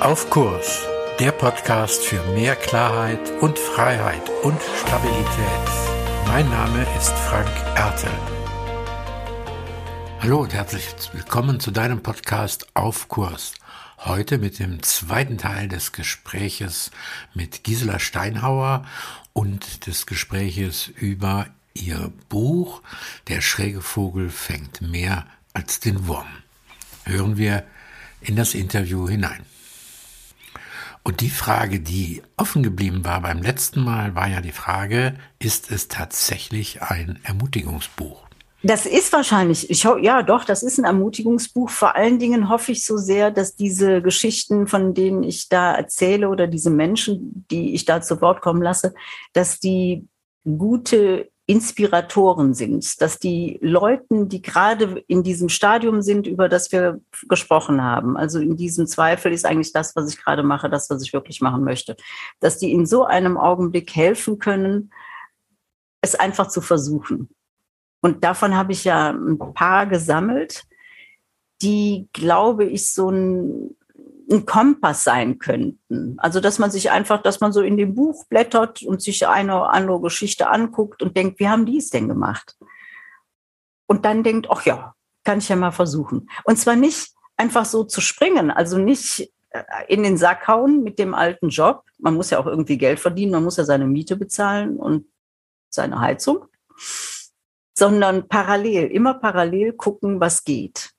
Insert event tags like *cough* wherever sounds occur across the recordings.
Auf Kurs, der Podcast für mehr Klarheit und Freiheit und Stabilität. Mein Name ist Frank Ertel. Hallo und herzlich willkommen zu deinem Podcast Auf Kurs. Heute mit dem zweiten Teil des Gespräches mit Gisela Steinhauer und des Gespräches über ihr Buch Der schräge Vogel fängt mehr als den Wurm. Hören wir in das Interview hinein. Und die Frage, die offen geblieben war beim letzten Mal, war ja die Frage, ist es tatsächlich ein Ermutigungsbuch? Das ist wahrscheinlich, ich ja doch, das ist ein Ermutigungsbuch. Vor allen Dingen hoffe ich so sehr, dass diese Geschichten, von denen ich da erzähle oder diese Menschen, die ich da zu Wort kommen lasse, dass die gute Inspiratoren sind, dass die Leuten, die gerade in diesem Stadium sind, über das wir gesprochen haben, also in diesem Zweifel ist eigentlich das, was ich gerade mache, das, was ich wirklich machen möchte, dass die in so einem Augenblick helfen können, es einfach zu versuchen. Und davon habe ich ja ein paar gesammelt, die, glaube ich, so ein ein Kompass sein könnten. Also, dass man sich einfach, dass man so in dem Buch blättert und sich eine oder andere Geschichte anguckt und denkt, wie haben die es denn gemacht? Und dann denkt, ach ja, kann ich ja mal versuchen. Und zwar nicht einfach so zu springen, also nicht äh, in den Sack hauen mit dem alten Job. Man muss ja auch irgendwie Geld verdienen, man muss ja seine Miete bezahlen und seine Heizung, sondern parallel, immer parallel gucken, was geht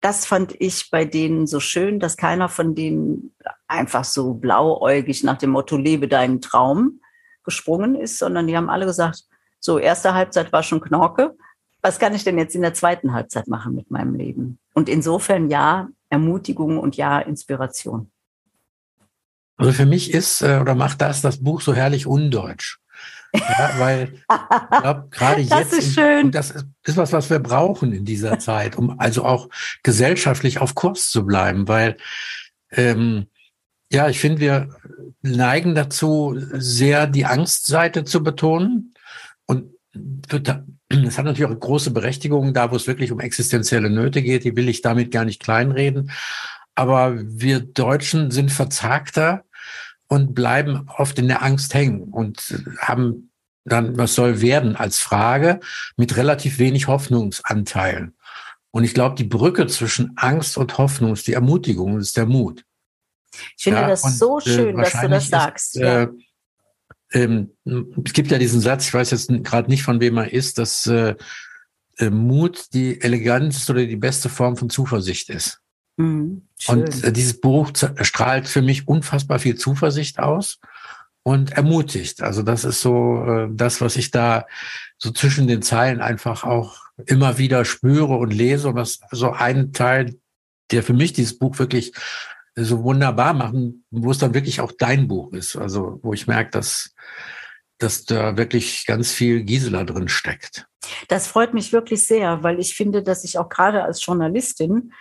das fand ich bei denen so schön, dass keiner von denen einfach so blauäugig nach dem Motto, lebe deinen Traum gesprungen ist, sondern die haben alle gesagt, so, erste Halbzeit war schon Knorke. Was kann ich denn jetzt in der zweiten Halbzeit machen mit meinem Leben? Und insofern ja, Ermutigung und ja, Inspiration. Also für mich ist äh, oder macht das das Buch so herrlich undeutsch. Ja, weil ich glaube, *laughs* gerade jetzt, ist schön. Und das ist was, was wir brauchen in dieser Zeit, um also auch gesellschaftlich auf Kurs zu bleiben, weil ähm, ja, ich finde, wir neigen dazu, sehr die Angstseite zu betonen. Und das hat natürlich auch eine große Berechtigung, da wo es wirklich um existenzielle Nöte geht, die will ich damit gar nicht kleinreden. Aber wir Deutschen sind verzagter und bleiben oft in der Angst hängen und haben dann, was soll werden als Frage mit relativ wenig Hoffnungsanteilen. Und ich glaube, die Brücke zwischen Angst und Hoffnung ist die Ermutigung, ist der Mut. Ich finde ja, das und, so äh, schön, äh, dass du das sagst. Ist, äh, ähm, es gibt ja diesen Satz, ich weiß jetzt gerade nicht, von wem er ist, dass äh, äh, Mut die eleganteste oder die beste Form von Zuversicht ist. Mhm, und äh, dieses Buch strahlt für mich unfassbar viel Zuversicht aus und ermutigt. Also das ist so äh, das, was ich da so zwischen den Zeilen einfach auch immer wieder spüre und lese und was so ein Teil, der für mich dieses Buch wirklich so wunderbar machen, wo es dann wirklich auch dein Buch ist. Also wo ich merke, dass dass da wirklich ganz viel Gisela drin steckt. Das freut mich wirklich sehr, weil ich finde, dass ich auch gerade als Journalistin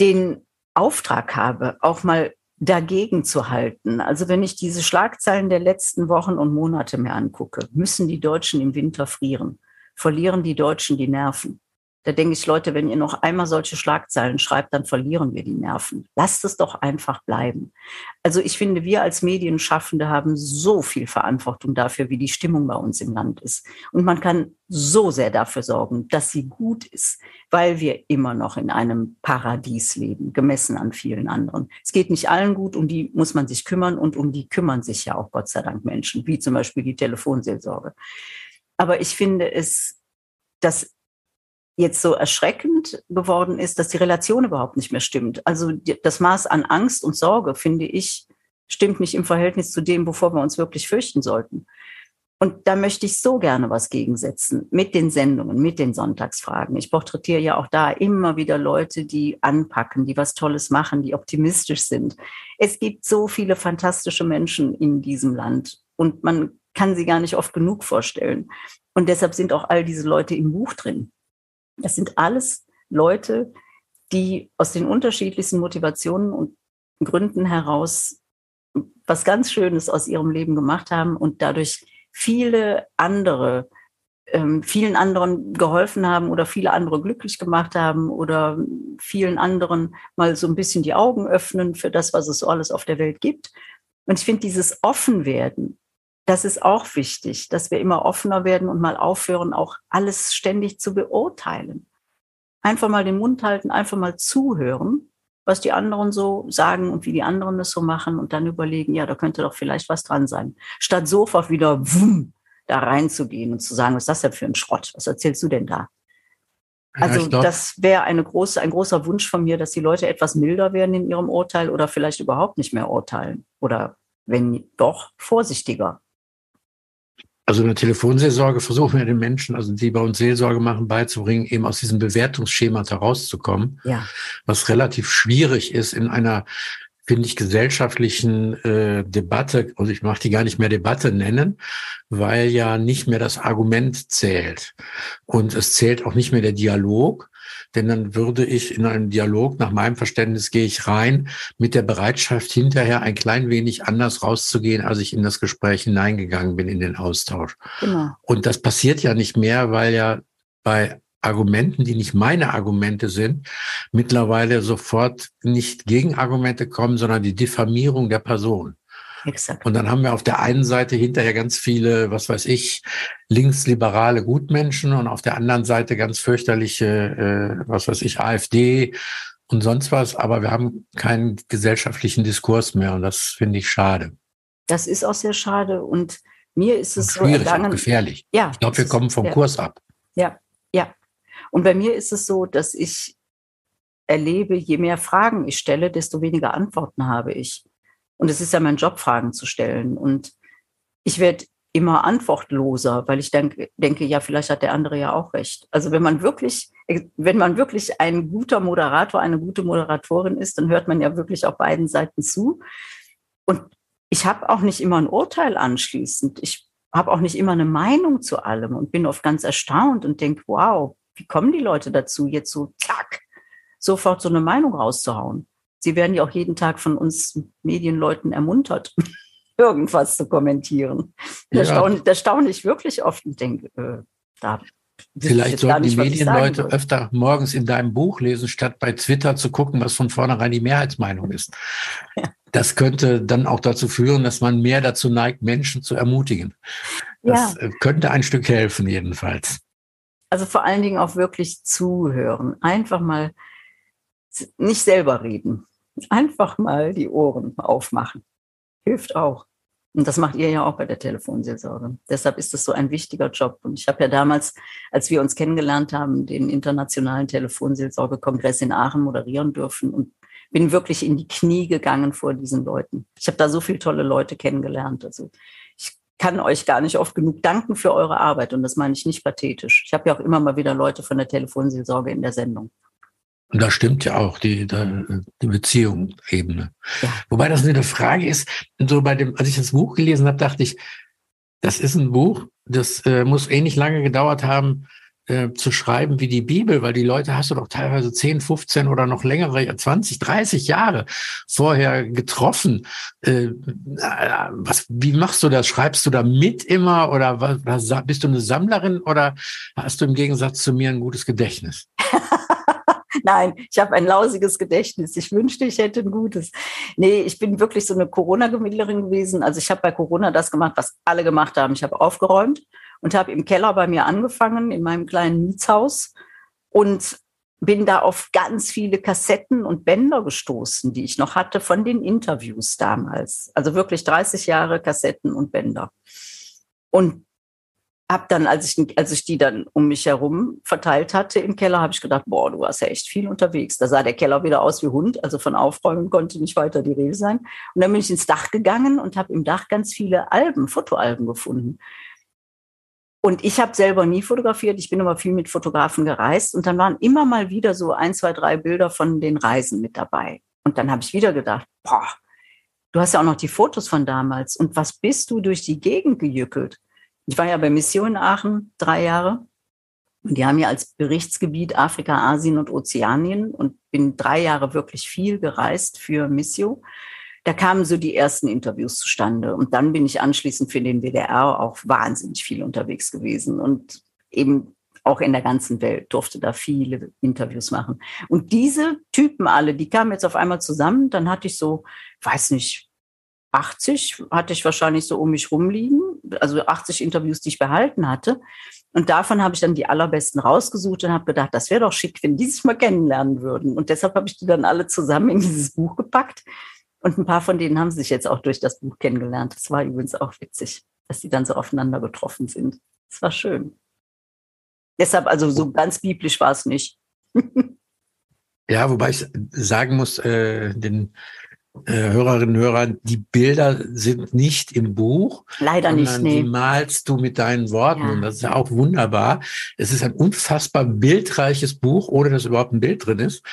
den Auftrag habe, auch mal dagegen zu halten. Also wenn ich diese Schlagzeilen der letzten Wochen und Monate mir angucke, müssen die Deutschen im Winter frieren, verlieren die Deutschen die Nerven. Da denke ich, Leute, wenn ihr noch einmal solche Schlagzeilen schreibt, dann verlieren wir die Nerven. Lasst es doch einfach bleiben. Also ich finde, wir als Medienschaffende haben so viel Verantwortung dafür, wie die Stimmung bei uns im Land ist. Und man kann so sehr dafür sorgen, dass sie gut ist, weil wir immer noch in einem Paradies leben, gemessen an vielen anderen. Es geht nicht allen gut, um die muss man sich kümmern und um die kümmern sich ja auch Gott sei Dank Menschen, wie zum Beispiel die Telefonseelsorge. Aber ich finde es, dass jetzt so erschreckend geworden ist, dass die Relation überhaupt nicht mehr stimmt. Also das Maß an Angst und Sorge, finde ich, stimmt nicht im Verhältnis zu dem, wovor wir uns wirklich fürchten sollten. Und da möchte ich so gerne was gegensetzen mit den Sendungen, mit den Sonntagsfragen. Ich porträtiere ja auch da immer wieder Leute, die anpacken, die was Tolles machen, die optimistisch sind. Es gibt so viele fantastische Menschen in diesem Land und man kann sie gar nicht oft genug vorstellen. Und deshalb sind auch all diese Leute im Buch drin. Das sind alles Leute, die aus den unterschiedlichsten Motivationen und Gründen heraus was ganz Schönes aus ihrem Leben gemacht haben und dadurch viele andere ähm, vielen anderen geholfen haben oder viele andere glücklich gemacht haben oder vielen anderen mal so ein bisschen die Augen öffnen für das, was es so alles auf der Welt gibt. Und ich finde, dieses Offenwerden, das ist auch wichtig, dass wir immer offener werden und mal aufhören, auch alles ständig zu beurteilen. Einfach mal den Mund halten, einfach mal zuhören, was die anderen so sagen und wie die anderen es so machen und dann überlegen, ja, da könnte doch vielleicht was dran sein. Statt sofort wieder wumm, da reinzugehen und zu sagen, was ist das denn für ein Schrott? Was erzählst du denn da? Also ja, das wäre eine große, ein großer Wunsch von mir, dass die Leute etwas milder werden in ihrem Urteil oder vielleicht überhaupt nicht mehr urteilen oder wenn doch vorsichtiger. Also in der Telefonseelsorge versuchen wir den Menschen, also die bei uns Seelsorge machen, beizubringen, eben aus diesem Bewertungsschema herauszukommen, ja. was relativ schwierig ist in einer finde ich, gesellschaftlichen äh, Debatte, also ich mag die gar nicht mehr Debatte nennen, weil ja nicht mehr das Argument zählt. Und es zählt auch nicht mehr der Dialog, denn dann würde ich in einen Dialog, nach meinem Verständnis gehe ich rein, mit der Bereitschaft hinterher ein klein wenig anders rauszugehen, als ich in das Gespräch hineingegangen bin, in den Austausch. Genau. Und das passiert ja nicht mehr, weil ja bei Argumenten, die nicht meine Argumente sind, mittlerweile sofort nicht Gegenargumente kommen, sondern die Diffamierung der Person. Exakt. Und dann haben wir auf der einen Seite hinterher ganz viele, was weiß ich, linksliberale Gutmenschen und auf der anderen Seite ganz fürchterliche, äh, was weiß ich, AfD und sonst was. Aber wir haben keinen gesellschaftlichen Diskurs mehr und das finde ich schade. Das ist auch sehr schade und mir ist es schwierig, so ergangen. gefährlich. Ja, ich glaube, wir kommen vom ja. Kurs ab. Ja, ja. Und bei mir ist es so, dass ich erlebe, je mehr Fragen ich stelle, desto weniger Antworten habe ich. Und es ist ja mein Job, Fragen zu stellen. Und ich werde immer antwortloser, weil ich denke, denke, ja, vielleicht hat der andere ja auch recht. Also wenn man wirklich, wenn man wirklich ein guter Moderator, eine gute Moderatorin ist, dann hört man ja wirklich auf beiden Seiten zu. Und ich habe auch nicht immer ein Urteil anschließend. Ich habe auch nicht immer eine Meinung zu allem und bin oft ganz erstaunt und denke, wow, wie kommen die Leute dazu, jetzt so, zack, sofort so eine Meinung rauszuhauen? Sie werden ja auch jeden Tag von uns Medienleuten ermuntert, *laughs* irgendwas zu kommentieren. Ja. Da, staune, da staune ich wirklich oft und denke, äh, da Vielleicht sollten nicht, die Medienleute öfter morgens in deinem Buch lesen, statt bei Twitter zu gucken, was von vornherein die Mehrheitsmeinung ist. Ja. *laughs* Das könnte dann auch dazu führen, dass man mehr dazu neigt, Menschen zu ermutigen. Das ja. Äh, könnte ein Stück helfen, jedenfalls. Also vor allen Dingen auch wirklich zuhören. Einfach mal nicht selber reden. *laughs* Einfach mal die Ohren aufmachen. Hilft auch. Und das macht ihr ja auch bei der Telefonseelsorge. Deshalb ist es so ein wichtiger Job. Und ich habe ja damals, als wir uns kennengelernt haben, den internationalen Telefonseelsorgekongress in Aachen moderieren dürfen und bin wirklich in die Knie gegangen vor diesen Leuten. Ich habe da so viele tolle Leute kennengelernt. Also kann euch gar nicht oft genug danken für eure Arbeit. Und das meine ich nicht pathetisch. Ich habe ja auch immer mal wieder Leute von der Telefonseelsorge in der Sendung. Und da stimmt ja auch die, die Beziehungsebene. Ja. Wobei das eine Frage ist, so bei dem, als ich das Buch gelesen habe, dachte ich, das ist ein Buch, das äh, muss ähnlich lange gedauert haben, äh, zu schreiben wie die Bibel, weil die Leute hast du doch teilweise 10, 15 oder noch längere, 20, 30 Jahre vorher getroffen. Äh, was, wie machst du das? Schreibst du da mit immer oder was, was, bist du eine Sammlerin oder hast du im Gegensatz zu mir ein gutes Gedächtnis? *laughs* *laughs* Nein, ich habe ein lausiges Gedächtnis. Ich wünschte, ich hätte ein gutes. Nee, ich bin wirklich so eine Corona-Gemütlerin gewesen. Also ich habe bei Corona das gemacht, was alle gemacht haben. Ich habe aufgeräumt und habe im Keller bei mir angefangen, in meinem kleinen Mietshaus und bin da auf ganz viele Kassetten und Bänder gestoßen, die ich noch hatte von den Interviews damals. Also wirklich 30 Jahre Kassetten und Bänder. Und habe dann, als ich, als ich die dann um mich herum verteilt hatte im Keller, habe ich gedacht, boah, du warst ja echt viel unterwegs. Da sah der Keller wieder aus wie Hund, also von Aufräumen konnte nicht weiter die Rede sein. Und dann bin ich ins Dach gegangen und habe im Dach ganz viele Alben, Fotoalben gefunden. Und ich habe selber nie fotografiert, ich bin aber viel mit Fotografen gereist und dann waren immer mal wieder so ein, zwei, drei Bilder von den Reisen mit dabei. Und dann habe ich wieder gedacht, boah, du hast ja auch noch die Fotos von damals und was bist du durch die Gegend gejückelt? Ich war ja bei Mission Aachen drei Jahre und die haben ja als Berichtsgebiet Afrika, Asien und Ozeanien und bin drei Jahre wirklich viel gereist für Mission da kamen so die ersten Interviews zustande. Und dann bin ich anschließend für den WDR auch wahnsinnig viel unterwegs gewesen. Und eben auch in der ganzen Welt, durfte da viele Interviews machen. Und diese Typen alle, die kamen jetzt auf einmal zusammen, dann hatte ich so, weiß nicht, 80 hatte ich wahrscheinlich so um mich rumliegen, also 80 Interviews, die ich behalten hatte. Und davon habe ich dann die allerbesten rausgesucht und habe gedacht, das wäre doch schick, wenn die sich mal kennenlernen würden. Und deshalb habe ich die dann alle zusammen in dieses Buch gepackt. Und ein paar von denen haben sich jetzt auch durch das Buch kennengelernt. Das war übrigens auch witzig, dass die dann so aufeinander getroffen sind. Das war schön. Deshalb, also so ganz biblisch war es nicht. *laughs* ja, wobei ich sagen muss, äh, den Hörerinnen und Hörern, die Bilder sind nicht im Buch. Leider nicht, nee. Die malst du mit deinen Worten ja. und das ist ja auch wunderbar. Es ist ein unfassbar bildreiches Buch, ohne dass überhaupt ein Bild drin ist.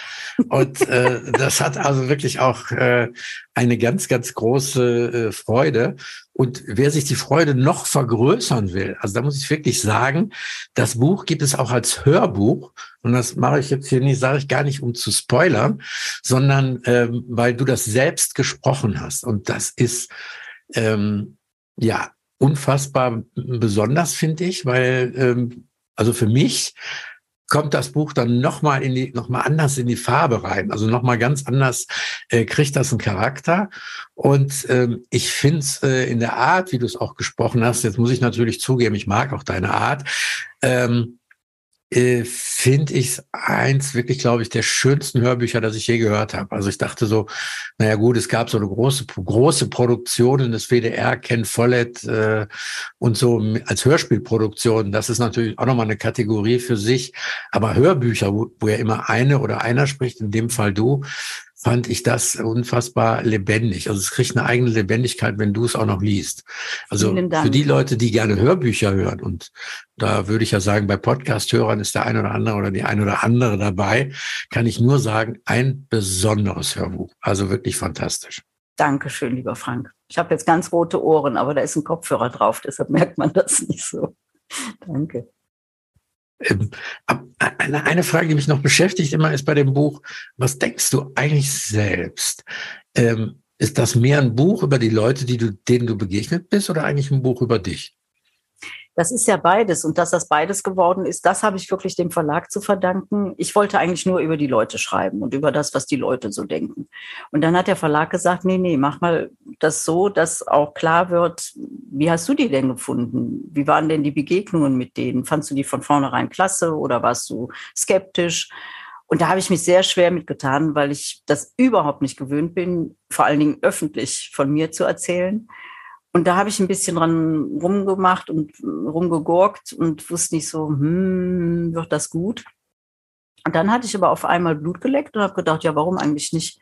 Und äh, das hat also wirklich auch äh, eine ganz, ganz große äh, Freude. Und wer sich die Freude noch vergrößern will, also da muss ich wirklich sagen, das Buch gibt es auch als Hörbuch. Und das mache ich jetzt hier nicht, sage ich gar nicht, um zu spoilern, sondern ähm, weil du das selbst gesprochen hast. Und das ist ähm, ja unfassbar besonders, finde ich, weil ähm, also für mich kommt das Buch dann nochmal in die, noch mal anders in die Farbe rein. Also nochmal ganz anders äh, kriegt das einen Charakter. Und ähm, ich finde es äh, in der Art, wie du es auch gesprochen hast, jetzt muss ich natürlich zugeben, ich mag auch deine Art. Ähm, äh, finde ich eins wirklich, glaube ich, der schönsten Hörbücher, das ich je gehört habe. Also ich dachte so, naja gut, es gab so eine große, große Produktion des WDR, Ken Follett äh, und so als Hörspielproduktion. Das ist natürlich auch nochmal eine Kategorie für sich. Aber Hörbücher, wo, wo ja immer eine oder einer spricht, in dem Fall du, fand ich das unfassbar lebendig. Also es kriegt eine eigene Lebendigkeit, wenn du es auch noch liest. Also für die Leute, die gerne Hörbücher hören und da würde ich ja sagen, bei Podcast-Hörern ist der ein oder andere oder die ein oder andere dabei, kann ich nur sagen, ein besonderes Hörbuch. Also wirklich fantastisch. Dankeschön, lieber Frank. Ich habe jetzt ganz rote Ohren, aber da ist ein Kopfhörer drauf, deshalb merkt man das nicht so. *laughs* Danke. Ähm, eine Frage, die mich noch beschäftigt immer ist bei dem Buch, was denkst du eigentlich selbst? Ähm, ist das mehr ein Buch über die Leute, die du, denen du begegnet bist oder eigentlich ein Buch über dich? Das ist ja beides. Und dass das beides geworden ist, das habe ich wirklich dem Verlag zu verdanken. Ich wollte eigentlich nur über die Leute schreiben und über das, was die Leute so denken. Und dann hat der Verlag gesagt, nee, nee, mach mal das so, dass auch klar wird, wie hast du die denn gefunden? Wie waren denn die Begegnungen mit denen? Fandst du die von vornherein klasse oder warst du skeptisch? Und da habe ich mich sehr schwer mitgetan, weil ich das überhaupt nicht gewöhnt bin, vor allen Dingen öffentlich von mir zu erzählen. Und da habe ich ein bisschen dran rumgemacht und rumgegurkt und wusste nicht so, hm, wird das gut? Und dann hatte ich aber auf einmal Blut geleckt und habe gedacht, ja, warum eigentlich nicht?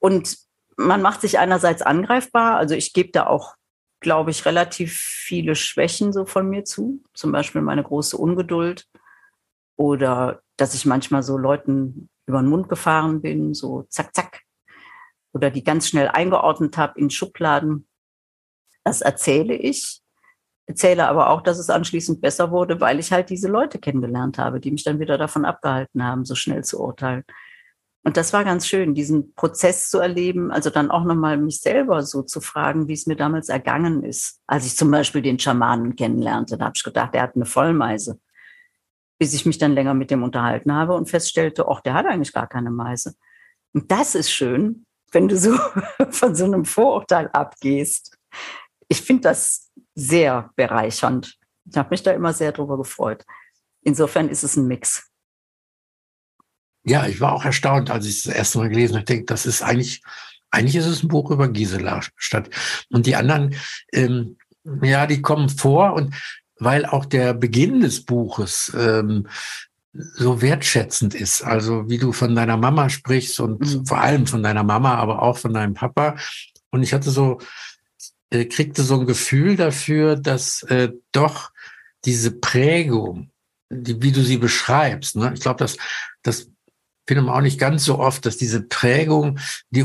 Und man macht sich einerseits angreifbar. Also ich gebe da auch, glaube ich, relativ viele Schwächen so von mir zu. Zum Beispiel meine große Ungeduld oder dass ich manchmal so Leuten über den Mund gefahren bin, so zack, zack. Oder die ganz schnell eingeordnet habe in Schubladen. Das erzähle ich, erzähle aber auch, dass es anschließend besser wurde, weil ich halt diese Leute kennengelernt habe, die mich dann wieder davon abgehalten haben, so schnell zu urteilen. Und das war ganz schön, diesen Prozess zu erleben, also dann auch nochmal mich selber so zu fragen, wie es mir damals ergangen ist. Als ich zum Beispiel den Schamanen kennenlernte, da habe ich gedacht, der hat eine Vollmeise. Bis ich mich dann länger mit dem unterhalten habe und feststellte, ach, der hat eigentlich gar keine Meise. Und das ist schön, wenn du so *laughs* von so einem Vorurteil abgehst ich finde das sehr bereichernd. Ich habe mich da immer sehr drüber gefreut. Insofern ist es ein Mix. Ja, ich war auch erstaunt, als ich das erste Mal gelesen habe. Ich denke, das ist eigentlich, eigentlich ist es ein Buch über Gisela statt. Und die anderen, ähm, ja, die kommen vor und weil auch der Beginn des Buches ähm, so wertschätzend ist. Also wie du von deiner Mama sprichst und mhm. vor allem von deiner Mama, aber auch von deinem Papa. Und ich hatte so äh, kriegte so ein Gefühl dafür, dass äh, doch diese Prägung, die, wie du sie beschreibst, ne? ich glaube, dass das findet man auch nicht ganz so oft, dass diese Prägung, die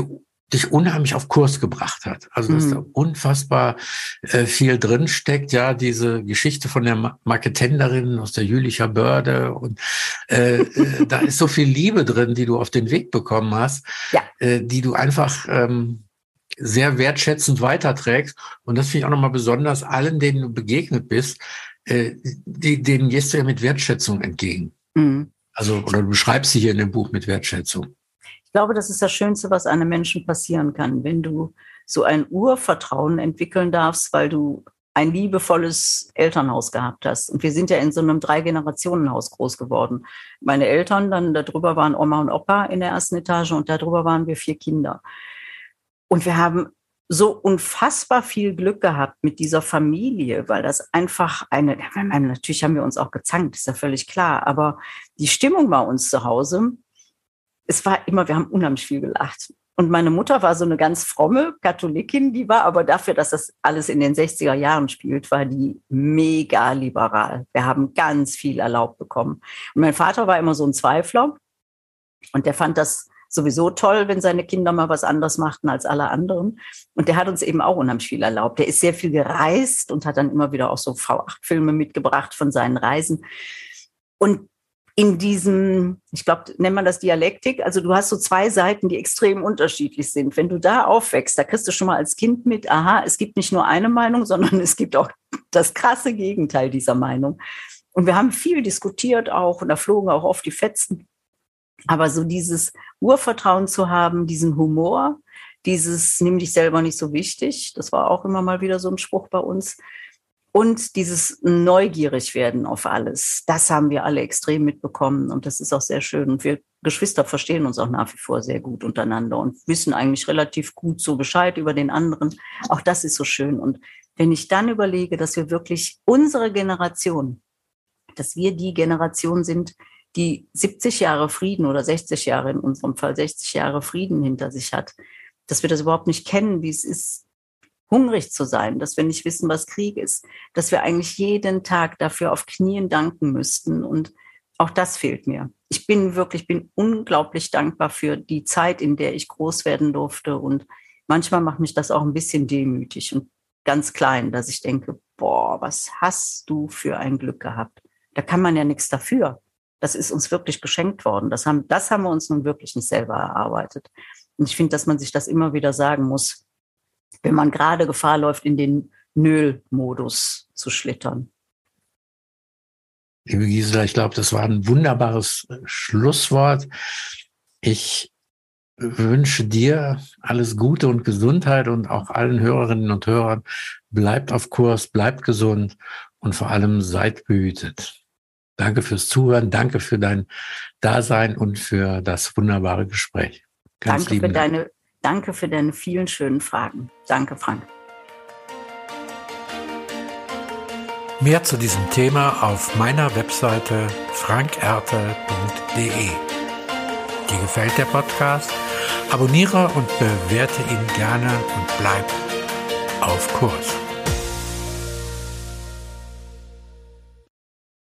dich unheimlich auf Kurs gebracht hat. Also dass mhm. da unfassbar äh, viel drin steckt. Ja, diese Geschichte von der Marketenderin aus der Jülicher Börde und äh, äh, da ist so viel Liebe drin, die du auf den Weg bekommen hast, ja. äh, die du einfach ähm, sehr wertschätzend weiterträgst. Und das finde ich auch nochmal besonders allen, denen du begegnet bist, äh, die, denen gehst du ja mit Wertschätzung entgegen. Mhm. Also, oder du beschreibst sie hier in dem Buch mit Wertschätzung. Ich glaube, das ist das Schönste, was einem Menschen passieren kann, wenn du so ein Urvertrauen entwickeln darfst, weil du ein liebevolles Elternhaus gehabt hast. Und wir sind ja in so einem Drei-Generationen-Haus groß geworden. Meine Eltern, dann darüber waren Oma und Opa in der ersten Etage und darüber waren wir vier Kinder. Und wir haben so unfassbar viel Glück gehabt mit dieser Familie, weil das einfach eine, natürlich haben wir uns auch gezankt, ist ja völlig klar, aber die Stimmung bei uns zu Hause, es war immer, wir haben unheimlich viel gelacht. Und meine Mutter war so eine ganz fromme Katholikin, die war aber dafür, dass das alles in den 60er Jahren spielt, war die mega liberal. Wir haben ganz viel erlaubt bekommen. Und mein Vater war immer so ein Zweifler und der fand das sowieso toll, wenn seine Kinder mal was anderes machten als alle anderen. Und der hat uns eben auch unheimlich viel erlaubt. Der ist sehr viel gereist und hat dann immer wieder auch so V8-Filme mitgebracht von seinen Reisen. Und in diesem, ich glaube, nennt man das Dialektik, also du hast so zwei Seiten, die extrem unterschiedlich sind. Wenn du da aufwächst, da kriegst du schon mal als Kind mit, aha, es gibt nicht nur eine Meinung, sondern es gibt auch das krasse Gegenteil dieser Meinung. Und wir haben viel diskutiert auch und da flogen auch oft die Fetzen. Aber so dieses Urvertrauen zu haben, diesen Humor, dieses nimm dich selber nicht so wichtig, das war auch immer mal wieder so ein Spruch bei uns. Und dieses neugierig werden auf alles, das haben wir alle extrem mitbekommen und das ist auch sehr schön. Und wir Geschwister verstehen uns auch nach wie vor sehr gut untereinander und wissen eigentlich relativ gut so Bescheid über den anderen. Auch das ist so schön. Und wenn ich dann überlege, dass wir wirklich unsere Generation, dass wir die Generation sind, die 70 Jahre Frieden oder 60 Jahre, in unserem Fall 60 Jahre Frieden hinter sich hat, dass wir das überhaupt nicht kennen, wie es ist, hungrig zu sein, dass wir nicht wissen, was Krieg ist, dass wir eigentlich jeden Tag dafür auf Knien danken müssten. Und auch das fehlt mir. Ich bin wirklich, bin unglaublich dankbar für die Zeit, in der ich groß werden durfte. Und manchmal macht mich das auch ein bisschen demütig und ganz klein, dass ich denke, boah, was hast du für ein Glück gehabt? Da kann man ja nichts dafür. Das ist uns wirklich geschenkt worden. Das haben, das haben wir uns nun wirklich nicht selber erarbeitet. Und ich finde, dass man sich das immer wieder sagen muss, wenn man gerade Gefahr läuft, in den Nöl-Modus zu schlittern. Liebe Gisela, ich glaube, das war ein wunderbares äh, Schlusswort. Ich wünsche dir alles Gute und Gesundheit und auch allen Hörerinnen und Hörern. Bleibt auf Kurs, bleibt gesund und vor allem seid behütet. Danke fürs Zuhören, danke für dein Dasein und für das wunderbare Gespräch. Ganz danke, für deine, danke für deine vielen schönen Fragen. Danke, Frank. Mehr zu diesem Thema auf meiner Webseite frankerte.de. Dir gefällt der Podcast? Abonniere und bewerte ihn gerne und bleib auf Kurs.